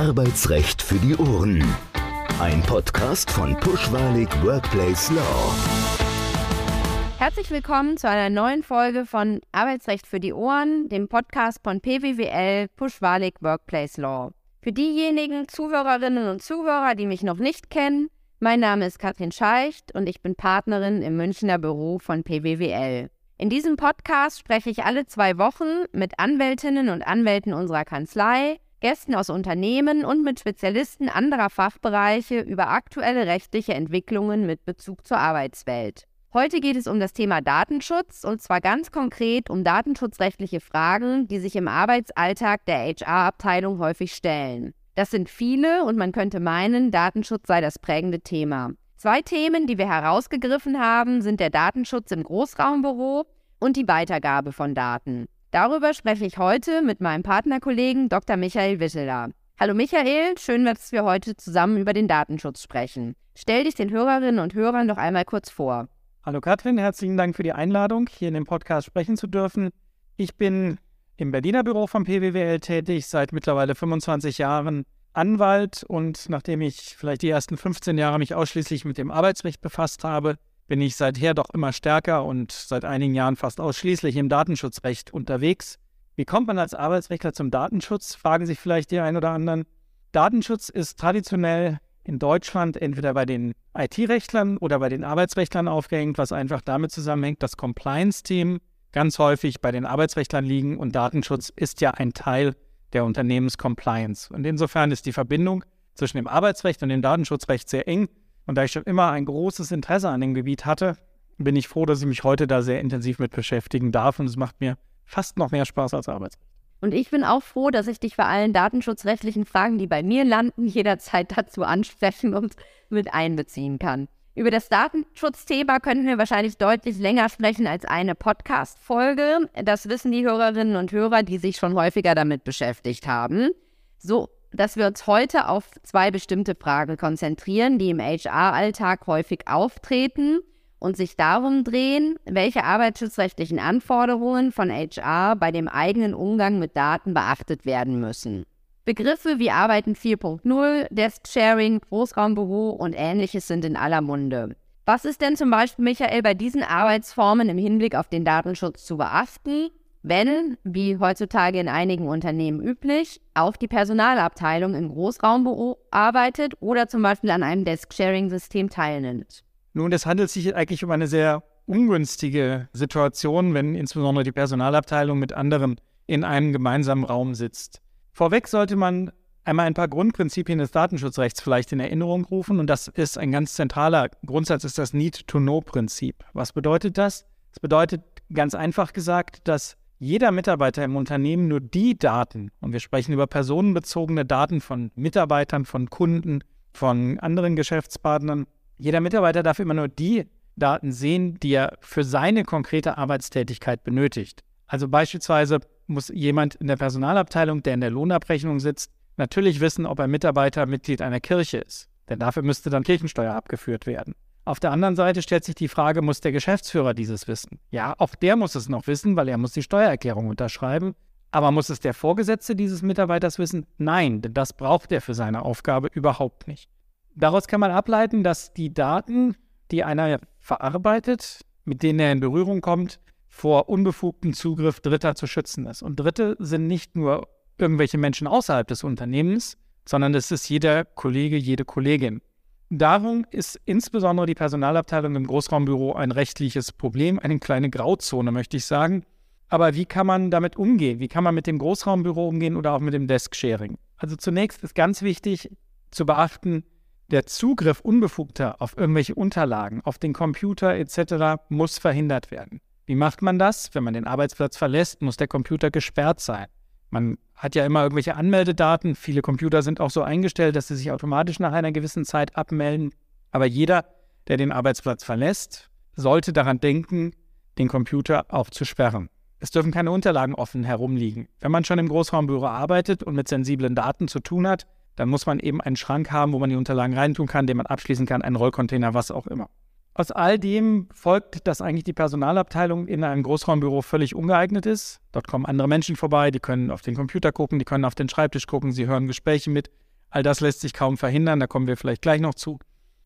Arbeitsrecht für die Ohren. Ein Podcast von Pushwalig Workplace Law. Herzlich willkommen zu einer neuen Folge von Arbeitsrecht für die Ohren, dem Podcast von PWWL Pushwalig Workplace Law. Für diejenigen Zuhörerinnen und Zuhörer, die mich noch nicht kennen, mein Name ist Katrin Scheicht und ich bin Partnerin im Münchner Büro von PWWL. In diesem Podcast spreche ich alle zwei Wochen mit Anwältinnen und Anwälten unserer Kanzlei, Gästen aus Unternehmen und mit Spezialisten anderer Fachbereiche über aktuelle rechtliche Entwicklungen mit Bezug zur Arbeitswelt. Heute geht es um das Thema Datenschutz und zwar ganz konkret um datenschutzrechtliche Fragen, die sich im Arbeitsalltag der HR-Abteilung häufig stellen. Das sind viele und man könnte meinen, Datenschutz sei das prägende Thema. Zwei Themen, die wir herausgegriffen haben, sind der Datenschutz im Großraumbüro und die Weitergabe von Daten. Darüber spreche ich heute mit meinem Partnerkollegen Dr. Michael Witteler. Hallo Michael, schön, dass wir heute zusammen über den Datenschutz sprechen. Stell dich den Hörerinnen und Hörern doch einmal kurz vor. Hallo Katrin, herzlichen Dank für die Einladung, hier in dem Podcast sprechen zu dürfen. Ich bin im Berliner Büro vom PWWL tätig, seit mittlerweile 25 Jahren Anwalt und nachdem ich vielleicht die ersten 15 Jahre mich ausschließlich mit dem Arbeitsrecht befasst habe, bin ich seither doch immer stärker und seit einigen Jahren fast ausschließlich im Datenschutzrecht unterwegs. Wie kommt man als Arbeitsrechtler zum Datenschutz? Fragen sich vielleicht die ein oder anderen. Datenschutz ist traditionell in Deutschland entweder bei den IT-Rechtlern oder bei den Arbeitsrechtlern aufgehängt, was einfach damit zusammenhängt, dass Compliance-Themen ganz häufig bei den Arbeitsrechtlern liegen und Datenschutz ist ja ein Teil der Unternehmenscompliance. Und insofern ist die Verbindung zwischen dem Arbeitsrecht und dem Datenschutzrecht sehr eng. Und da ich schon immer ein großes Interesse an dem Gebiet hatte, bin ich froh, dass ich mich heute da sehr intensiv mit beschäftigen darf. Und es macht mir fast noch mehr Spaß als Arbeitsrecht. Und ich bin auch froh, dass ich dich bei allen datenschutzrechtlichen Fragen, die bei mir landen, jederzeit dazu ansprechen und mit einbeziehen kann. Über das Datenschutzthema könnten wir wahrscheinlich deutlich länger sprechen als eine Podcast-Folge. Das wissen die Hörerinnen und Hörer, die sich schon häufiger damit beschäftigt haben. So, dass wir uns heute auf zwei bestimmte Fragen konzentrieren, die im HR-Alltag häufig auftreten und sich darum drehen, welche arbeitsschutzrechtlichen Anforderungen von HR bei dem eigenen Umgang mit Daten beachtet werden müssen. Begriffe wie Arbeiten 4.0, Desk-Sharing, Großraumbüro und ähnliches sind in aller Munde. Was ist denn zum Beispiel, Michael, bei diesen Arbeitsformen im Hinblick auf den Datenschutz zu beachten, wenn, wie heutzutage in einigen Unternehmen üblich, auch die Personalabteilung im Großraumbüro arbeitet oder zum Beispiel an einem Desk-Sharing-System teilnimmt? Nun, es handelt sich eigentlich um eine sehr ungünstige Situation, wenn insbesondere die Personalabteilung mit anderen in einem gemeinsamen Raum sitzt. Vorweg sollte man einmal ein paar Grundprinzipien des Datenschutzrechts vielleicht in Erinnerung rufen. Und das ist ein ganz zentraler Grundsatz, ist das Need-to-Know-Prinzip. Was bedeutet das? Das bedeutet ganz einfach gesagt, dass jeder Mitarbeiter im Unternehmen nur die Daten, und wir sprechen über personenbezogene Daten von Mitarbeitern, von Kunden, von anderen Geschäftspartnern, jeder Mitarbeiter darf immer nur die Daten sehen, die er für seine konkrete Arbeitstätigkeit benötigt. Also beispielsweise muss jemand in der Personalabteilung, der in der Lohnabrechnung sitzt, natürlich wissen, ob ein Mitarbeiter Mitglied einer Kirche ist. Denn dafür müsste dann Kirchensteuer abgeführt werden. Auf der anderen Seite stellt sich die Frage, muss der Geschäftsführer dieses wissen? Ja, auch der muss es noch wissen, weil er muss die Steuererklärung unterschreiben. Aber muss es der Vorgesetzte dieses Mitarbeiters wissen? Nein, denn das braucht er für seine Aufgabe überhaupt nicht. Daraus kann man ableiten, dass die Daten, die einer verarbeitet, mit denen er in Berührung kommt, vor unbefugtem Zugriff Dritter zu schützen ist. Und Dritte sind nicht nur irgendwelche Menschen außerhalb des Unternehmens, sondern es ist jeder Kollege, jede Kollegin. Darum ist insbesondere die Personalabteilung im Großraumbüro ein rechtliches Problem, eine kleine Grauzone, möchte ich sagen. Aber wie kann man damit umgehen? Wie kann man mit dem Großraumbüro umgehen oder auch mit dem Desk-Sharing? Also zunächst ist ganz wichtig zu beachten, der Zugriff Unbefugter auf irgendwelche Unterlagen, auf den Computer etc. muss verhindert werden. Wie macht man das? Wenn man den Arbeitsplatz verlässt, muss der Computer gesperrt sein. Man hat ja immer irgendwelche Anmeldedaten. Viele Computer sind auch so eingestellt, dass sie sich automatisch nach einer gewissen Zeit abmelden. Aber jeder, der den Arbeitsplatz verlässt, sollte daran denken, den Computer auch zu sperren. Es dürfen keine Unterlagen offen herumliegen. Wenn man schon im Großraumbüro arbeitet und mit sensiblen Daten zu tun hat, dann muss man eben einen Schrank haben, wo man die Unterlagen reintun kann, den man abschließen kann, einen Rollcontainer, was auch immer. Aus all dem folgt, dass eigentlich die Personalabteilung in einem Großraumbüro völlig ungeeignet ist. Dort kommen andere Menschen vorbei, die können auf den Computer gucken, die können auf den Schreibtisch gucken, sie hören Gespräche mit. All das lässt sich kaum verhindern, da kommen wir vielleicht gleich noch zu.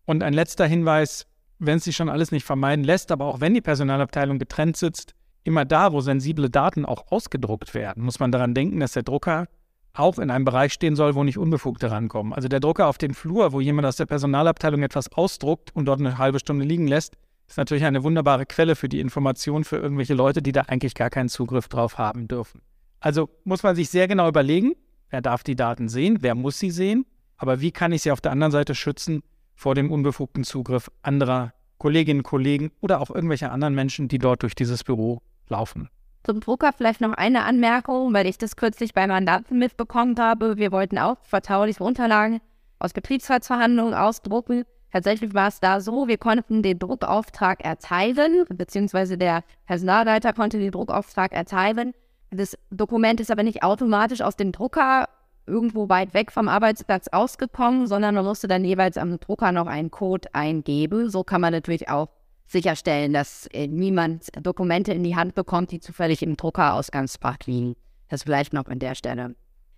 Und ein letzter Hinweis, wenn es sich schon alles nicht vermeiden lässt, aber auch wenn die Personalabteilung getrennt sitzt, immer da, wo sensible Daten auch ausgedruckt werden, muss man daran denken, dass der Drucker auch in einem Bereich stehen soll, wo nicht Unbefugte rankommen. Also der Drucker auf den Flur, wo jemand aus der Personalabteilung etwas ausdruckt und dort eine halbe Stunde liegen lässt, ist natürlich eine wunderbare Quelle für die Information für irgendwelche Leute, die da eigentlich gar keinen Zugriff drauf haben dürfen. Also muss man sich sehr genau überlegen, wer darf die Daten sehen, wer muss sie sehen, aber wie kann ich sie auf der anderen Seite schützen vor dem unbefugten Zugriff anderer Kolleginnen, Kollegen oder auch irgendwelcher anderen Menschen, die dort durch dieses Büro laufen. Zum Drucker vielleicht noch eine Anmerkung, weil ich das kürzlich bei Mandanten mitbekommen habe. Wir wollten auch vertrauliche Unterlagen aus Betriebsratsverhandlungen ausdrucken. Tatsächlich war es da so, wir konnten den Druckauftrag erteilen, beziehungsweise der Personalleiter konnte den Druckauftrag erteilen. Das Dokument ist aber nicht automatisch aus dem Drucker irgendwo weit weg vom Arbeitsplatz ausgekommen, sondern man musste dann jeweils am Drucker noch einen Code eingeben. So kann man natürlich auch sicherstellen, dass äh, niemand Dokumente in die Hand bekommt, die zufällig im Druckerausgangsfach liegen. Das vielleicht noch an der Stelle.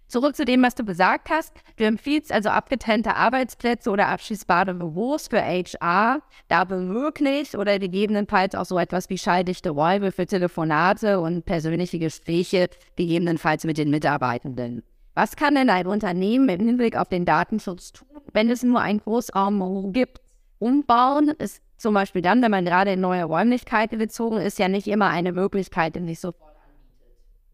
Zurück zu dem, was du gesagt hast. Du empfiehlst also abgetrennte Arbeitsplätze oder abschließbare Büros für HR, da womöglich oder gegebenenfalls auch so etwas wie schalldichte Räume für Telefonate und persönliche Gespräche, gegebenenfalls mit den Mitarbeitenden. Was kann denn ein Unternehmen im Hinblick auf den Datenschutz tun, wenn es nur einen Großraumbüro gibt? Umbauen ist zum Beispiel dann, wenn man gerade in neue Räumlichkeiten gezogen ist, ja nicht immer eine Möglichkeit, die sich sofort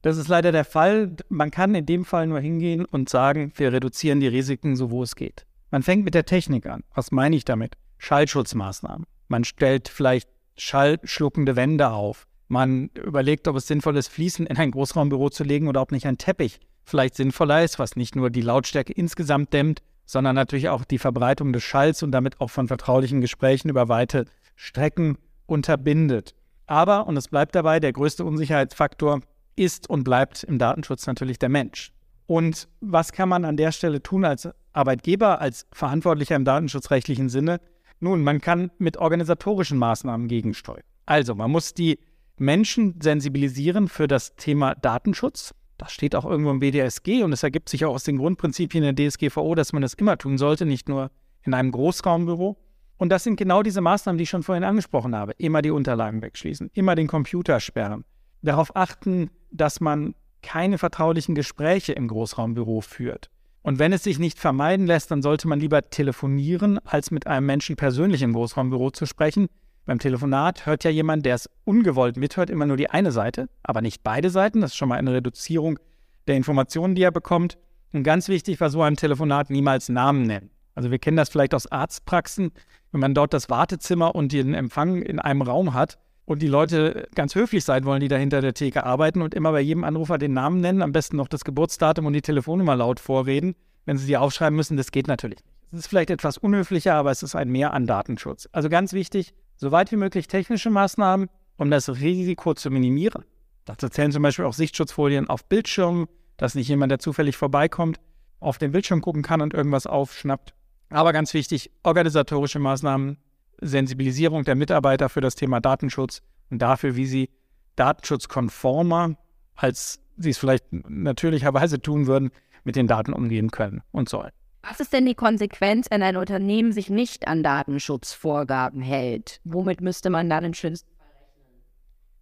das ist leider der Fall. Man kann in dem Fall nur hingehen und sagen, wir reduzieren die Risiken so, wo es geht. Man fängt mit der Technik an. Was meine ich damit? Schallschutzmaßnahmen. Man stellt vielleicht schallschluckende Wände auf. Man überlegt, ob es sinnvoll ist, Fliesen in ein Großraumbüro zu legen oder ob nicht ein Teppich vielleicht sinnvoller ist, was nicht nur die Lautstärke insgesamt dämmt, sondern natürlich auch die Verbreitung des Schalls und damit auch von vertraulichen Gesprächen über weite Strecken unterbindet. Aber, und es bleibt dabei, der größte Unsicherheitsfaktor ist und bleibt im Datenschutz natürlich der Mensch. Und was kann man an der Stelle tun als Arbeitgeber, als Verantwortlicher im datenschutzrechtlichen Sinne? Nun, man kann mit organisatorischen Maßnahmen gegensteuern. Also, man muss die Menschen sensibilisieren für das Thema Datenschutz. Das steht auch irgendwo im BDSG und es ergibt sich auch aus den Grundprinzipien der DSGVO, dass man das immer tun sollte, nicht nur in einem Großraumbüro. Und das sind genau diese Maßnahmen, die ich schon vorhin angesprochen habe. Immer die Unterlagen wegschließen, immer den Computer sperren, darauf achten, dass man keine vertraulichen Gespräche im Großraumbüro führt. Und wenn es sich nicht vermeiden lässt, dann sollte man lieber telefonieren, als mit einem Menschen persönlich im Großraumbüro zu sprechen. Beim Telefonat hört ja jemand, der es ungewollt mithört, immer nur die eine Seite, aber nicht beide Seiten. Das ist schon mal eine Reduzierung der Informationen, die er bekommt. Und ganz wichtig war so ein Telefonat niemals Namen nennen. Also wir kennen das vielleicht aus Arztpraxen, wenn man dort das Wartezimmer und den Empfang in einem Raum hat, und die Leute ganz höflich sein wollen, die da hinter der Theke arbeiten und immer bei jedem Anrufer den Namen nennen, am besten noch das Geburtsdatum und die Telefonnummer laut vorreden, wenn sie die aufschreiben müssen, das geht natürlich nicht. Es ist vielleicht etwas unhöflicher, aber es ist ein Mehr an Datenschutz. Also ganz wichtig, so weit wie möglich technische Maßnahmen, um das Risiko zu minimieren. Dazu zählen zum Beispiel auch Sichtschutzfolien auf Bildschirmen, dass nicht jemand, der zufällig vorbeikommt, auf den Bildschirm gucken kann und irgendwas aufschnappt. Aber ganz wichtig, organisatorische Maßnahmen, Sensibilisierung der Mitarbeiter für das Thema Datenschutz und dafür, wie sie datenschutzkonformer, als sie es vielleicht natürlicherweise tun würden, mit den Daten umgehen können und sollen. Was ist denn die Konsequenz, wenn ein Unternehmen sich nicht an Datenschutzvorgaben hält? Womit müsste man dann im schlimmsten Fall rechnen?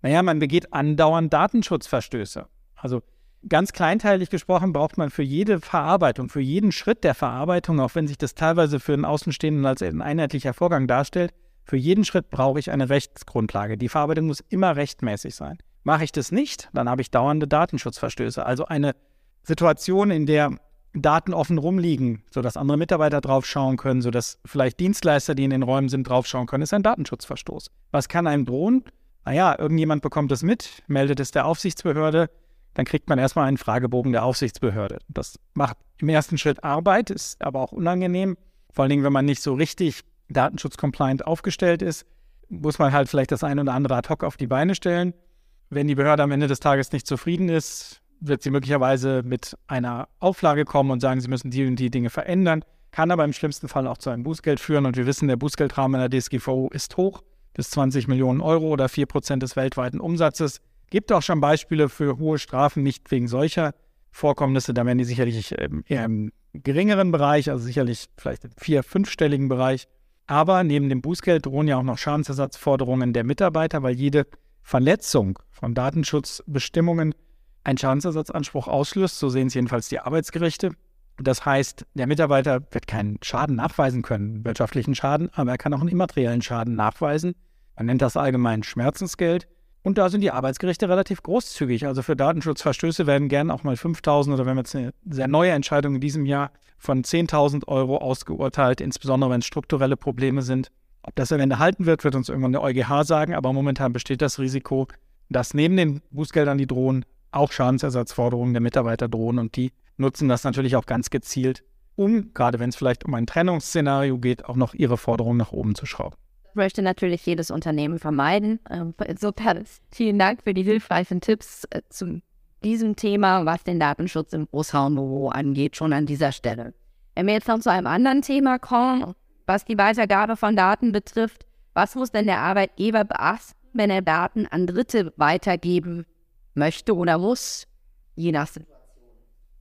Naja, man begeht andauernd Datenschutzverstöße. Also Ganz kleinteilig gesprochen braucht man für jede Verarbeitung, für jeden Schritt der Verarbeitung, auch wenn sich das teilweise für einen Außenstehenden als ein einheitlicher Vorgang darstellt, für jeden Schritt brauche ich eine Rechtsgrundlage. Die Verarbeitung muss immer rechtmäßig sein. Mache ich das nicht, dann habe ich dauernde Datenschutzverstöße. Also eine Situation, in der Daten offen rumliegen, sodass andere Mitarbeiter draufschauen können, sodass vielleicht Dienstleister, die in den Räumen sind, draufschauen können, ist ein Datenschutzverstoß. Was kann einem drohen? Naja, irgendjemand bekommt es mit, meldet es der Aufsichtsbehörde, dann kriegt man erstmal einen Fragebogen der Aufsichtsbehörde. Das macht im ersten Schritt Arbeit, ist aber auch unangenehm. Vor allen Dingen, wenn man nicht so richtig datenschutzcompliant aufgestellt ist, muss man halt vielleicht das eine oder andere ad hoc auf die Beine stellen. Wenn die Behörde am Ende des Tages nicht zufrieden ist, wird sie möglicherweise mit einer Auflage kommen und sagen, sie müssen die und die Dinge verändern, kann aber im schlimmsten Fall auch zu einem Bußgeld führen. Und wir wissen, der Bußgeldrahmen in der DSGVO ist hoch, bis 20 Millionen Euro oder 4 Prozent des weltweiten Umsatzes. Gibt auch schon Beispiele für hohe Strafen, nicht wegen solcher Vorkommnisse, da werden die sicherlich ähm, eher im geringeren Bereich, also sicherlich vielleicht im vier-, fünfstelligen Bereich. Aber neben dem Bußgeld drohen ja auch noch Schadensersatzforderungen der Mitarbeiter, weil jede Verletzung von Datenschutzbestimmungen einen Schadensersatzanspruch auslöst. So sehen es jedenfalls die Arbeitsgerichte. Das heißt, der Mitarbeiter wird keinen Schaden nachweisen können, wirtschaftlichen Schaden, aber er kann auch einen immateriellen Schaden nachweisen. Man nennt das allgemein Schmerzensgeld. Und da sind die Arbeitsgerichte relativ großzügig. Also für Datenschutzverstöße werden gern auch mal 5.000 oder wenn wir jetzt eine sehr neue Entscheidung in diesem Jahr von 10.000 Euro ausgeurteilt, insbesondere wenn es strukturelle Probleme sind. Ob das am Ende halten wird, wird uns irgendwann der EuGH sagen, aber momentan besteht das Risiko, dass neben den Bußgeldern, die drohen, auch Schadensersatzforderungen der Mitarbeiter drohen und die nutzen das natürlich auch ganz gezielt, um, gerade wenn es vielleicht um ein Trennungsszenario geht, auch noch ihre Forderungen nach oben zu schrauben. Das möchte natürlich jedes Unternehmen vermeiden. Ähm, insofern vielen Dank für die hilfreichen Tipps äh, zu diesem Thema, was den Datenschutz im Großraumbüro angeht, schon an dieser Stelle. Wenn wir jetzt noch zu einem anderen Thema kommen, was die Weitergabe von Daten betrifft, was muss denn der Arbeitgeber beachten, wenn er Daten an Dritte weitergeben möchte oder muss, je nach Situation?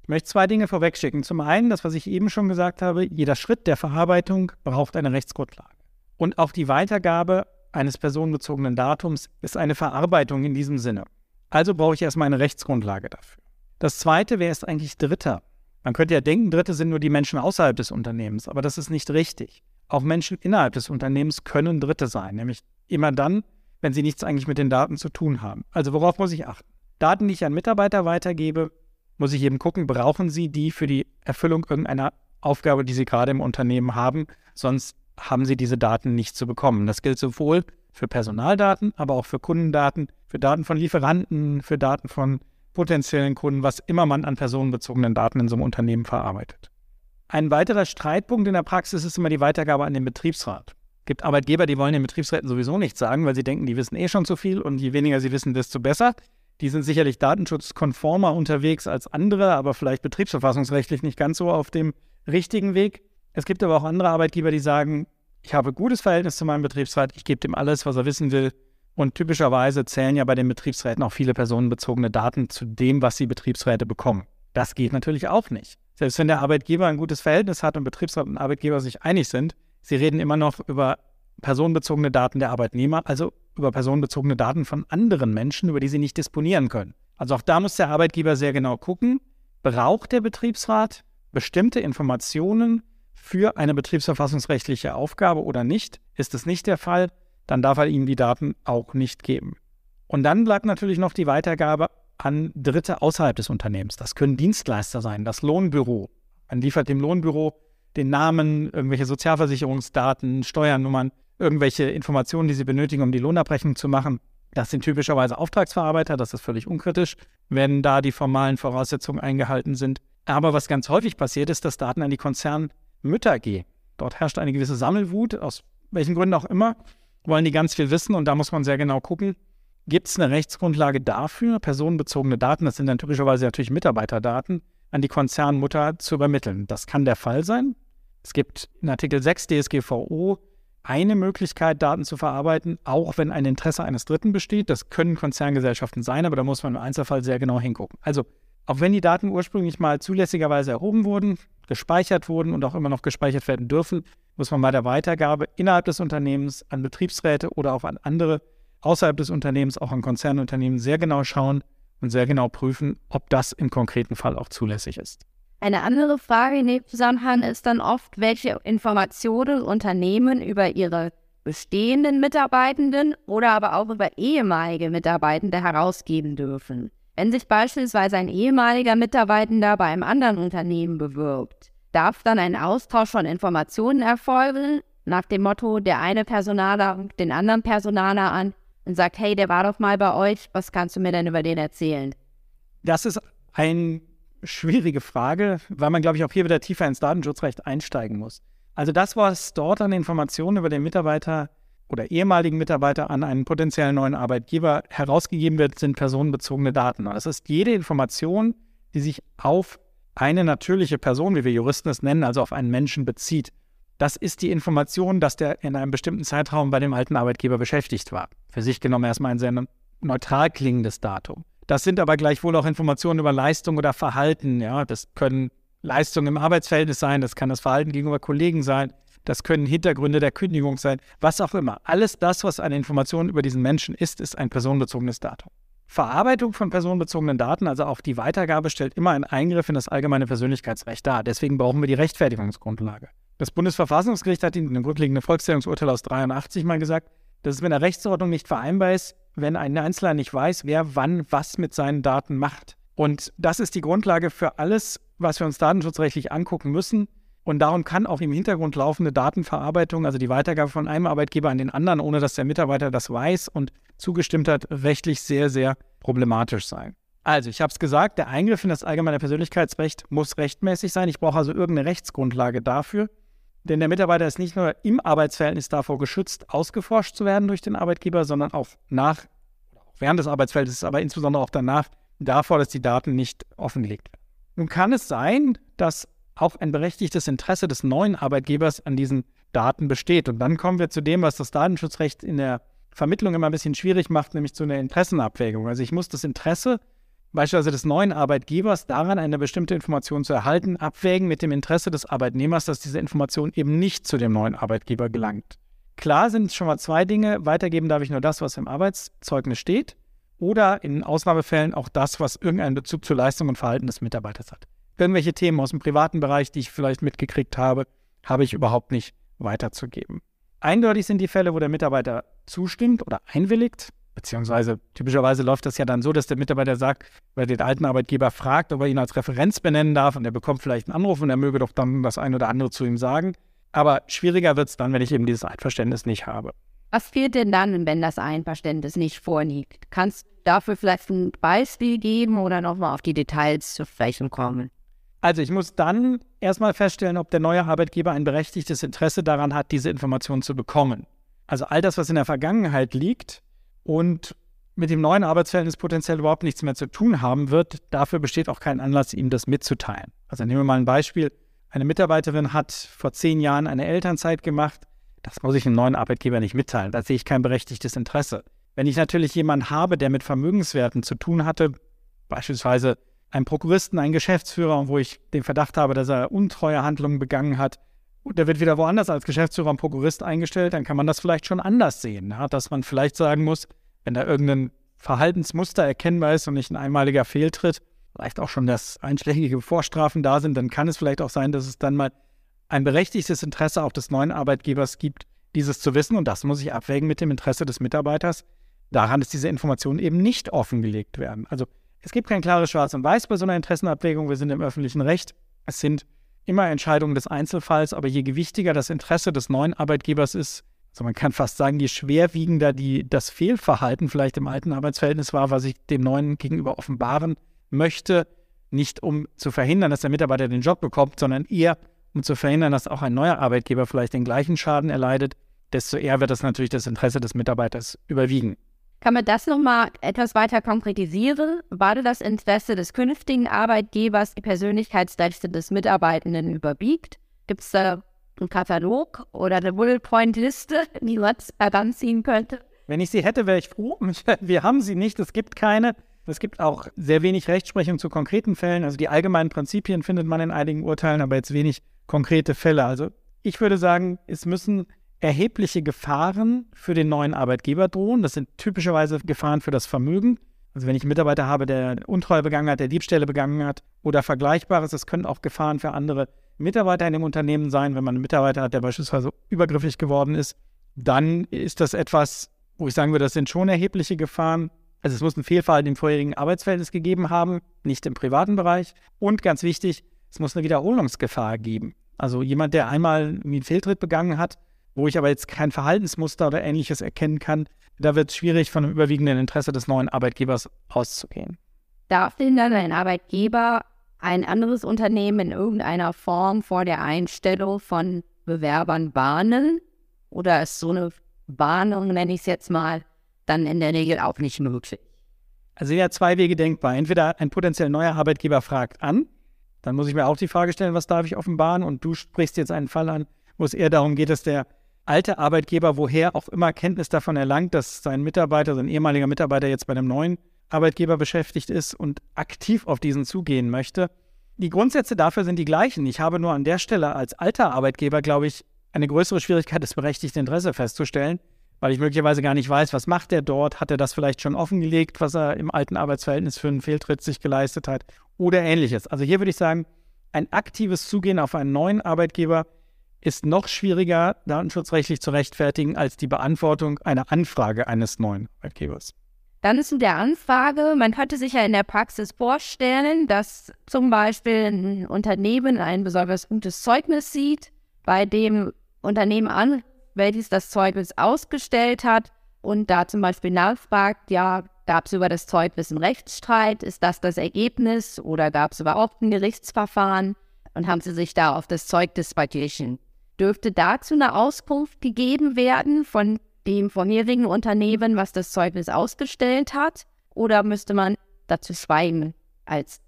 Ich möchte zwei Dinge vorwegschicken. Zum einen, das, was ich eben schon gesagt habe, jeder Schritt der Verarbeitung braucht eine Rechtsgrundlage. Und auch die Weitergabe eines personenbezogenen Datums ist eine Verarbeitung in diesem Sinne. Also brauche ich erstmal eine Rechtsgrundlage dafür. Das zweite, wer ist eigentlich Dritter? Man könnte ja denken, Dritte sind nur die Menschen außerhalb des Unternehmens, aber das ist nicht richtig. Auch Menschen innerhalb des Unternehmens können Dritte sein, nämlich immer dann, wenn sie nichts eigentlich mit den Daten zu tun haben. Also worauf muss ich achten? Daten, die ich an Mitarbeiter weitergebe, muss ich eben gucken, brauchen sie die für die Erfüllung irgendeiner Aufgabe, die sie gerade im Unternehmen haben, sonst haben sie diese Daten nicht zu bekommen. Das gilt sowohl für Personaldaten, aber auch für Kundendaten, für Daten von Lieferanten, für Daten von potenziellen Kunden, was immer man an personenbezogenen Daten in so einem Unternehmen verarbeitet. Ein weiterer Streitpunkt in der Praxis ist immer die Weitergabe an den Betriebsrat. Es gibt Arbeitgeber, die wollen den Betriebsräten sowieso nichts sagen, weil sie denken, die wissen eh schon zu viel und je weniger sie wissen, desto besser. Die sind sicherlich datenschutzkonformer unterwegs als andere, aber vielleicht betriebsverfassungsrechtlich nicht ganz so auf dem richtigen Weg. Es gibt aber auch andere Arbeitgeber, die sagen, ich habe gutes Verhältnis zu meinem Betriebsrat, ich gebe dem alles, was er wissen will. Und typischerweise zählen ja bei den Betriebsräten auch viele personenbezogene Daten zu dem, was die Betriebsräte bekommen. Das geht natürlich auch nicht. Selbst wenn der Arbeitgeber ein gutes Verhältnis hat und Betriebsrat und Arbeitgeber sich einig sind, sie reden immer noch über personenbezogene Daten der Arbeitnehmer, also über personenbezogene Daten von anderen Menschen, über die sie nicht disponieren können. Also auch da muss der Arbeitgeber sehr genau gucken, braucht der Betriebsrat bestimmte Informationen für eine betriebsverfassungsrechtliche Aufgabe oder nicht. Ist es nicht der Fall, dann darf er Ihnen die Daten auch nicht geben. Und dann bleibt natürlich noch die Weitergabe an Dritte außerhalb des Unternehmens. Das können Dienstleister sein, das Lohnbüro. Man liefert dem Lohnbüro den Namen, irgendwelche Sozialversicherungsdaten, Steuernummern, irgendwelche Informationen, die sie benötigen, um die Lohnabrechnung zu machen. Das sind typischerweise Auftragsverarbeiter, das ist völlig unkritisch, wenn da die formalen Voraussetzungen eingehalten sind. Aber was ganz häufig passiert, ist, dass Daten an die Konzern Mütter gehe. Dort herrscht eine gewisse Sammelwut, aus welchen Gründen auch immer, wollen die ganz viel wissen und da muss man sehr genau gucken, gibt es eine Rechtsgrundlage dafür, personenbezogene Daten, das sind dann typischerweise natürlich Mitarbeiterdaten, an die Konzernmutter zu übermitteln. Das kann der Fall sein. Es gibt in Artikel 6 DSGVO eine Möglichkeit, Daten zu verarbeiten, auch wenn ein Interesse eines Dritten besteht. Das können Konzerngesellschaften sein, aber da muss man im Einzelfall sehr genau hingucken. Also auch wenn die Daten ursprünglich mal zulässigerweise erhoben wurden, gespeichert wurden und auch immer noch gespeichert werden dürfen, muss man bei der Weitergabe innerhalb des Unternehmens an Betriebsräte oder auch an andere außerhalb des Unternehmens, auch an Konzernunternehmen sehr genau schauen und sehr genau prüfen, ob das im konkreten Fall auch zulässig ist. Eine andere Frage in dem Zusammenhang ist dann oft, welche Informationen Unternehmen über ihre bestehenden Mitarbeitenden oder aber auch über ehemalige Mitarbeitende herausgeben dürfen. Wenn sich beispielsweise ein ehemaliger Mitarbeitender bei einem anderen Unternehmen bewirbt, darf dann ein Austausch von Informationen erfolgen, nach dem Motto, der eine Personaler ruft den anderen Personaler an und sagt, hey, der war doch mal bei euch, was kannst du mir denn über den erzählen? Das ist eine schwierige Frage, weil man, glaube ich, auch hier wieder tiefer ins Datenschutzrecht einsteigen muss. Also das, was dort an Informationen über den Mitarbeiter oder ehemaligen Mitarbeiter an einen potenziellen neuen Arbeitgeber herausgegeben wird, sind personenbezogene Daten. Das ist jede Information, die sich auf eine natürliche Person, wie wir Juristen es nennen, also auf einen Menschen bezieht. Das ist die Information, dass der in einem bestimmten Zeitraum bei dem alten Arbeitgeber beschäftigt war. Für sich genommen erstmal ein sehr neutral klingendes Datum. Das sind aber gleichwohl auch Informationen über Leistung oder Verhalten. Ja, das können Leistungen im Arbeitsverhältnis sein, das kann das Verhalten gegenüber Kollegen sein, das können Hintergründe der Kündigung sein, was auch immer. Alles das, was eine Information über diesen Menschen ist, ist ein personenbezogenes Datum. Verarbeitung von personenbezogenen Daten, also auch die Weitergabe, stellt immer einen Eingriff in das allgemeine Persönlichkeitsrecht dar. Deswegen brauchen wir die Rechtfertigungsgrundlage. Das Bundesverfassungsgericht hat in dem rückliegenden Volksstellungsurteil aus 83 mal gesagt, dass es mit der Rechtsordnung nicht vereinbar ist, wenn ein Einzelner nicht weiß, wer wann was mit seinen Daten macht. Und das ist die Grundlage für alles, was wir uns datenschutzrechtlich angucken müssen. Und darum kann auch im Hintergrund laufende Datenverarbeitung, also die Weitergabe von einem Arbeitgeber an den anderen, ohne dass der Mitarbeiter das weiß und zugestimmt hat, rechtlich sehr, sehr problematisch sein. Also, ich habe es gesagt, der Eingriff in das allgemeine Persönlichkeitsrecht muss rechtmäßig sein. Ich brauche also irgendeine Rechtsgrundlage dafür. Denn der Mitarbeiter ist nicht nur im Arbeitsverhältnis davor geschützt, ausgeforscht zu werden durch den Arbeitgeber, sondern auch nach, während des Arbeitsverhältnisses, aber insbesondere auch danach, davor, dass die Daten nicht offengelegt werden. Nun kann es sein, dass auch ein berechtigtes Interesse des neuen Arbeitgebers an diesen Daten besteht. Und dann kommen wir zu dem, was das Datenschutzrecht in der Vermittlung immer ein bisschen schwierig macht, nämlich zu einer Interessenabwägung. Also ich muss das Interesse beispielsweise des neuen Arbeitgebers daran, eine bestimmte Information zu erhalten, abwägen mit dem Interesse des Arbeitnehmers, dass diese Information eben nicht zu dem neuen Arbeitgeber gelangt. Klar sind schon mal zwei Dinge. Weitergeben darf ich nur das, was im Arbeitszeugnis steht oder in Ausnahmefällen auch das, was irgendeinen Bezug zur Leistung und Verhalten des Mitarbeiters hat. Irgendwelche Themen aus dem privaten Bereich, die ich vielleicht mitgekriegt habe, habe ich überhaupt nicht weiterzugeben. Eindeutig sind die Fälle, wo der Mitarbeiter zustimmt oder einwilligt. Beziehungsweise typischerweise läuft das ja dann so, dass der Mitarbeiter sagt, weil den alten Arbeitgeber fragt, ob er ihn als Referenz benennen darf und er bekommt vielleicht einen Anruf und er möge doch dann das eine oder andere zu ihm sagen. Aber schwieriger wird es dann, wenn ich eben dieses Einverständnis nicht habe. Was fehlt denn dann, wenn das Einverständnis nicht vorliegt? Kannst du dafür vielleicht ein Beispiel geben oder nochmal auf die Details zu sprechen kommen? Also ich muss dann erstmal feststellen, ob der neue Arbeitgeber ein berechtigtes Interesse daran hat, diese Information zu bekommen. Also all das, was in der Vergangenheit liegt, und mit dem neuen Arbeitsverhältnis potenziell überhaupt nichts mehr zu tun haben wird, dafür besteht auch kein Anlass, ihm das mitzuteilen. Also nehmen wir mal ein Beispiel. Eine Mitarbeiterin hat vor zehn Jahren eine Elternzeit gemacht. Das muss ich einem neuen Arbeitgeber nicht mitteilen. Da sehe ich kein berechtigtes Interesse. Wenn ich natürlich jemanden habe, der mit Vermögenswerten zu tun hatte, beispielsweise einen Prokuristen, einen Geschäftsführer, wo ich den Verdacht habe, dass er untreue Handlungen begangen hat, und der wird wieder woanders als Geschäftsführer und Prokurist eingestellt, dann kann man das vielleicht schon anders sehen. Ja? Dass man vielleicht sagen muss, wenn da irgendein Verhaltensmuster erkennbar ist und nicht ein einmaliger Fehltritt, vielleicht auch schon das einschlägige Vorstrafen da sind, dann kann es vielleicht auch sein, dass es dann mal ein berechtigtes Interesse auch des neuen Arbeitgebers gibt, dieses zu wissen. Und das muss ich abwägen mit dem Interesse des Mitarbeiters, daran, dass diese Informationen eben nicht offengelegt werden. Also es gibt kein klares Schwarz und Weiß bei so einer Interessenabwägung. Wir sind im öffentlichen Recht. Es sind immer Entscheidungen des Einzelfalls, aber je gewichtiger das Interesse des neuen Arbeitgebers ist, also man kann fast sagen, je schwerwiegender die, das Fehlverhalten vielleicht im alten Arbeitsverhältnis war, was ich dem neuen gegenüber offenbaren möchte, nicht um zu verhindern, dass der Mitarbeiter den Job bekommt, sondern eher um zu verhindern, dass auch ein neuer Arbeitgeber vielleicht den gleichen Schaden erleidet, desto eher wird das natürlich das Interesse des Mitarbeiters überwiegen. Kann man das nochmal etwas weiter konkretisieren? War das Interesse des künftigen Arbeitgebers die Persönlichkeitsrechte des Mitarbeitenden überwiegt? Gibt es da einen Katalog oder eine Bullet Point Liste, die man heranziehen könnte? Wenn ich sie hätte, wäre ich froh. Wir haben sie nicht, es gibt keine. Es gibt auch sehr wenig Rechtsprechung zu konkreten Fällen. Also die allgemeinen Prinzipien findet man in einigen Urteilen, aber jetzt wenig konkrete Fälle. Also ich würde sagen, es müssen erhebliche Gefahren für den neuen Arbeitgeber drohen. Das sind typischerweise Gefahren für das Vermögen. Also wenn ich einen Mitarbeiter habe, der Untreue begangen hat, der Diebstähle begangen hat oder Vergleichbares, das können auch Gefahren für andere Mitarbeiter in dem Unternehmen sein. Wenn man einen Mitarbeiter hat, der beispielsweise übergriffig geworden ist, dann ist das etwas, wo ich sagen würde, das sind schon erhebliche Gefahren. Also es muss ein Fehlverhalten im vorherigen Arbeitsverhältnis gegeben haben, nicht im privaten Bereich. Und ganz wichtig, es muss eine Wiederholungsgefahr geben. Also jemand, der einmal einen Fehltritt begangen hat, wo ich aber jetzt kein Verhaltensmuster oder ähnliches erkennen kann, da wird es schwierig, von dem überwiegenden Interesse des neuen Arbeitgebers auszugehen. Darf denn dann ein Arbeitgeber ein anderes Unternehmen in irgendeiner Form vor der Einstellung von Bewerbern warnen? Oder ist so eine Warnung, nenne ich es jetzt mal, dann in der Regel auch nicht möglich? Also ja zwei Wege denkbar. Entweder ein potenziell neuer Arbeitgeber fragt an, dann muss ich mir auch die Frage stellen, was darf ich offenbaren? Und du sprichst jetzt einen Fall an, wo es eher darum geht, dass der alte Arbeitgeber, woher auch immer Kenntnis davon erlangt, dass sein Mitarbeiter, sein ehemaliger Mitarbeiter jetzt bei einem neuen Arbeitgeber beschäftigt ist und aktiv auf diesen zugehen möchte. Die Grundsätze dafür sind die gleichen. Ich habe nur an der Stelle als alter Arbeitgeber, glaube ich, eine größere Schwierigkeit, das berechtigte Interesse festzustellen, weil ich möglicherweise gar nicht weiß, was macht er dort, hat er das vielleicht schon offengelegt, was er im alten Arbeitsverhältnis für einen Fehltritt sich geleistet hat oder ähnliches. Also hier würde ich sagen, ein aktives Zugehen auf einen neuen Arbeitgeber ist noch schwieriger datenschutzrechtlich zu rechtfertigen als die Beantwortung einer Anfrage eines neuen Arbeitgebers. Dann ist in der Anfrage, man könnte sich ja in der Praxis vorstellen, dass zum Beispiel ein Unternehmen ein besonders gutes Zeugnis sieht, bei dem Unternehmen an, welches das Zeugnis ausgestellt hat und da zum Beispiel nachfragt, ja, gab es über das Zeugnis einen Rechtsstreit, ist das das Ergebnis oder gab es überhaupt ein Gerichtsverfahren und haben sie sich da auf das Zeugnis verglichen. Dürfte dazu eine Auskunft gegeben werden von dem vorherigen Unternehmen, was das Zeugnis ausgestellt hat? Oder müsste man dazu schweigen als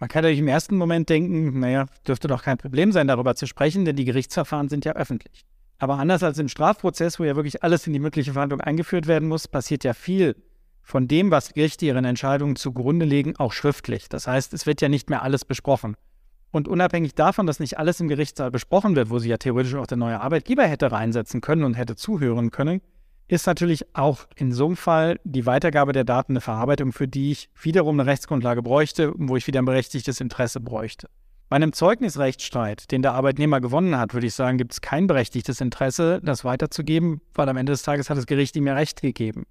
man kann natürlich im ersten Moment denken, naja, dürfte doch kein Problem sein, darüber zu sprechen, denn die Gerichtsverfahren sind ja öffentlich. Aber anders als im Strafprozess, wo ja wirklich alles in die mündliche Verhandlung eingeführt werden muss, passiert ja viel von dem, was Gerichte ihren Entscheidungen zugrunde legen, auch schriftlich. Das heißt, es wird ja nicht mehr alles besprochen. Und unabhängig davon, dass nicht alles im Gerichtssaal besprochen wird, wo sich ja theoretisch auch der neue Arbeitgeber hätte reinsetzen können und hätte zuhören können, ist natürlich auch in so einem Fall die Weitergabe der Daten eine Verarbeitung, für die ich wiederum eine Rechtsgrundlage bräuchte, wo ich wieder ein berechtigtes Interesse bräuchte. Bei einem Zeugnisrechtsstreit, den der Arbeitnehmer gewonnen hat, würde ich sagen, gibt es kein berechtigtes Interesse, das weiterzugeben, weil am Ende des Tages hat das Gericht ihm ja Recht gegeben.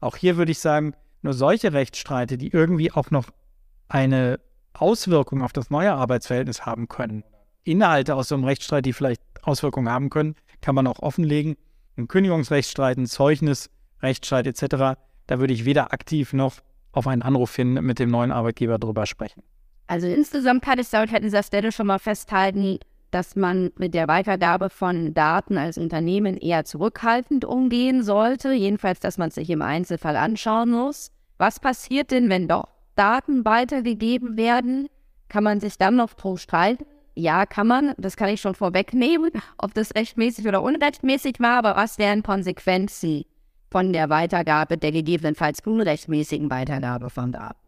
Auch hier würde ich sagen, nur solche Rechtsstreite, die irgendwie auch noch eine Auswirkungen auf das neue Arbeitsverhältnis haben können, Inhalte aus so einem Rechtsstreit, die vielleicht Auswirkungen haben können, kann man auch offenlegen. Ein Kündigungsrechtsstreit, ein Zeugnis, Rechtsstreit etc., da würde ich weder aktiv noch auf einen Anruf hin mit dem neuen Arbeitgeber drüber sprechen. Also insgesamt kann ich an dieser Stelle schon mal festhalten, dass man mit der Weitergabe von Daten als Unternehmen eher zurückhaltend umgehen sollte. Jedenfalls, dass man sich im Einzelfall anschauen muss. Was passiert denn, wenn doch Daten weitergegeben werden, kann man sich dann noch pro streiten. Ja, kann man. Das kann ich schon vorwegnehmen, ob das rechtmäßig oder unrechtmäßig war. Aber was wären Konsequenzen von der Weitergabe, der gegebenenfalls unrechtmäßigen Weitergabe von Daten?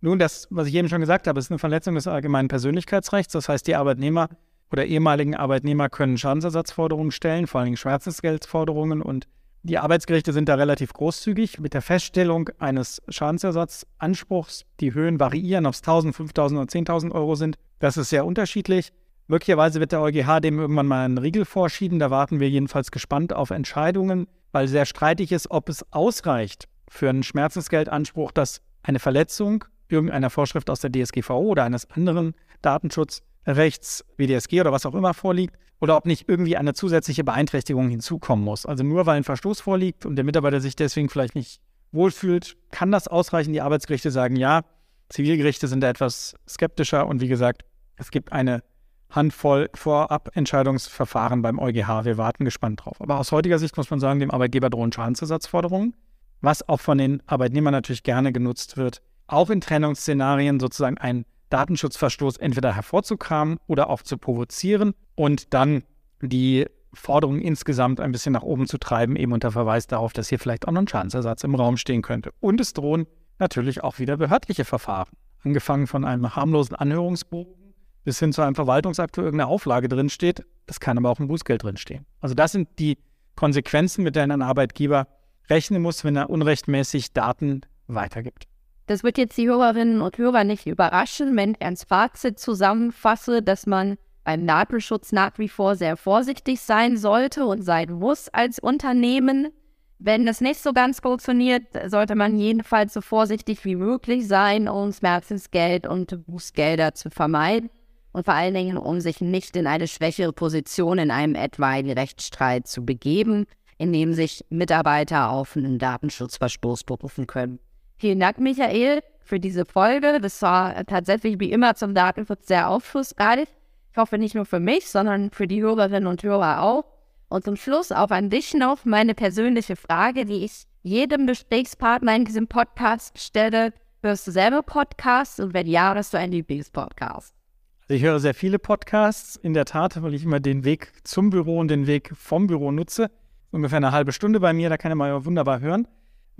Nun, das, was ich eben schon gesagt habe, ist eine Verletzung des allgemeinen Persönlichkeitsrechts. Das heißt, die Arbeitnehmer oder ehemaligen Arbeitnehmer können Schadensersatzforderungen stellen, vor allem Schmerzensgeldforderungen und die Arbeitsgerichte sind da relativ großzügig mit der Feststellung eines Schadensersatzanspruchs. Die Höhen variieren, ob es 1000, 5000 oder 10.000 Euro sind. Das ist sehr unterschiedlich. Möglicherweise wird der EuGH dem irgendwann mal einen Riegel vorschieben. Da warten wir jedenfalls gespannt auf Entscheidungen, weil sehr streitig ist, ob es ausreicht für einen Schmerzensgeldanspruch, dass eine Verletzung irgendeiner Vorschrift aus der DSGVO oder eines anderen Datenschutzrechts, wie DSG oder was auch immer vorliegt, oder ob nicht irgendwie eine zusätzliche Beeinträchtigung hinzukommen muss. Also nur weil ein Verstoß vorliegt und der Mitarbeiter sich deswegen vielleicht nicht wohlfühlt, kann das ausreichen. Die Arbeitsgerichte sagen ja. Zivilgerichte sind da etwas skeptischer und wie gesagt, es gibt eine Handvoll Vorabentscheidungsverfahren beim EuGH. Wir warten gespannt drauf. Aber aus heutiger Sicht muss man sagen, dem Arbeitgeber drohen Schadensersatzforderungen, was auch von den Arbeitnehmern natürlich gerne genutzt wird, auch in Trennungsszenarien sozusagen ein Datenschutzverstoß entweder hervorzukramen oder auch zu provozieren und dann die Forderung insgesamt ein bisschen nach oben zu treiben, eben unter Verweis darauf, dass hier vielleicht auch noch ein Schadensersatz im Raum stehen könnte. Und es drohen natürlich auch wieder behördliche Verfahren, angefangen von einem harmlosen Anhörungsbogen bis hin zu einem Verwaltungsakt, wo irgendeine Auflage drinsteht. Es kann aber auch ein Bußgeld drinstehen. Also das sind die Konsequenzen, mit denen ein Arbeitgeber rechnen muss, wenn er unrechtmäßig Daten weitergibt. Das wird jetzt die Hörerinnen und Hörer nicht überraschen, wenn ich ans Fazit zusammenfasse, dass man beim Datenschutz nach wie vor sehr vorsichtig sein sollte und sein muss als Unternehmen. Wenn das nicht so ganz funktioniert, sollte man jedenfalls so vorsichtig wie möglich sein, um Schmerzensgeld und Bußgelder zu vermeiden und vor allen Dingen, um sich nicht in eine schwächere Position in einem etwaigen Rechtsstreit zu begeben, in dem sich Mitarbeiter auf einen Datenschutzverstoß berufen können. Vielen Dank, Michael, für diese Folge. Das war tatsächlich wie immer zum Datenschutz sehr aufschlussreich. Ich hoffe nicht nur für mich, sondern für die Hörerinnen und Hörer auch. Und zum Schluss auch an dich noch meine persönliche Frage, die ich jedem Gesprächspartner in diesem Podcast stelle. Hörst du selber Podcasts und wenn ja, hast du einen Lieblingspodcast? Also ich höre sehr viele Podcasts, in der Tat, weil ich immer den Weg zum Büro und den Weg vom Büro nutze. Ungefähr eine halbe Stunde bei mir, da kann man ja wunderbar hören.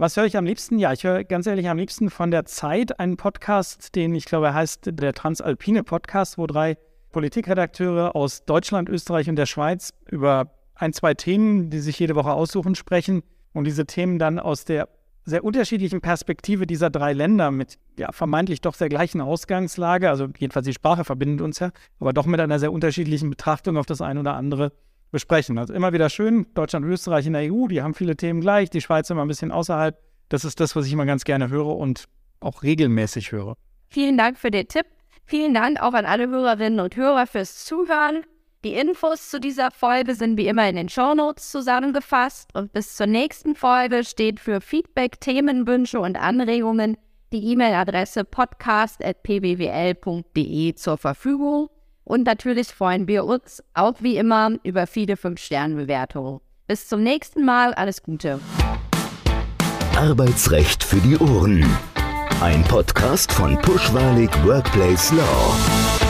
Was höre ich am liebsten? Ja, ich höre ganz ehrlich am liebsten von der Zeit einen Podcast, den ich glaube heißt der Transalpine Podcast, wo drei Politikredakteure aus Deutschland, Österreich und der Schweiz über ein, zwei Themen, die sich jede Woche aussuchen, sprechen und diese Themen dann aus der sehr unterschiedlichen Perspektive dieser drei Länder mit ja, vermeintlich doch sehr gleichen Ausgangslage, also jedenfalls die Sprache verbindet uns ja, aber doch mit einer sehr unterschiedlichen Betrachtung auf das eine oder andere besprechen. Also immer wieder schön, Deutschland und Österreich in der EU, die haben viele Themen gleich, die Schweiz immer ein bisschen außerhalb. Das ist das, was ich immer ganz gerne höre und auch regelmäßig höre. Vielen Dank für den Tipp. Vielen Dank auch an alle Hörerinnen und Hörer fürs Zuhören. Die Infos zu dieser Folge sind wie immer in den Shownotes zusammengefasst und bis zur nächsten Folge steht für Feedback, Themenwünsche und Anregungen die E-Mail-Adresse podcast.pbwl.de zur Verfügung. Und natürlich freuen wir uns auch wie immer über viele 5-Sterne-Bewertungen. Bis zum nächsten Mal, alles Gute. Arbeitsrecht für die Ohren. Ein Podcast von Pushwalig Workplace Law.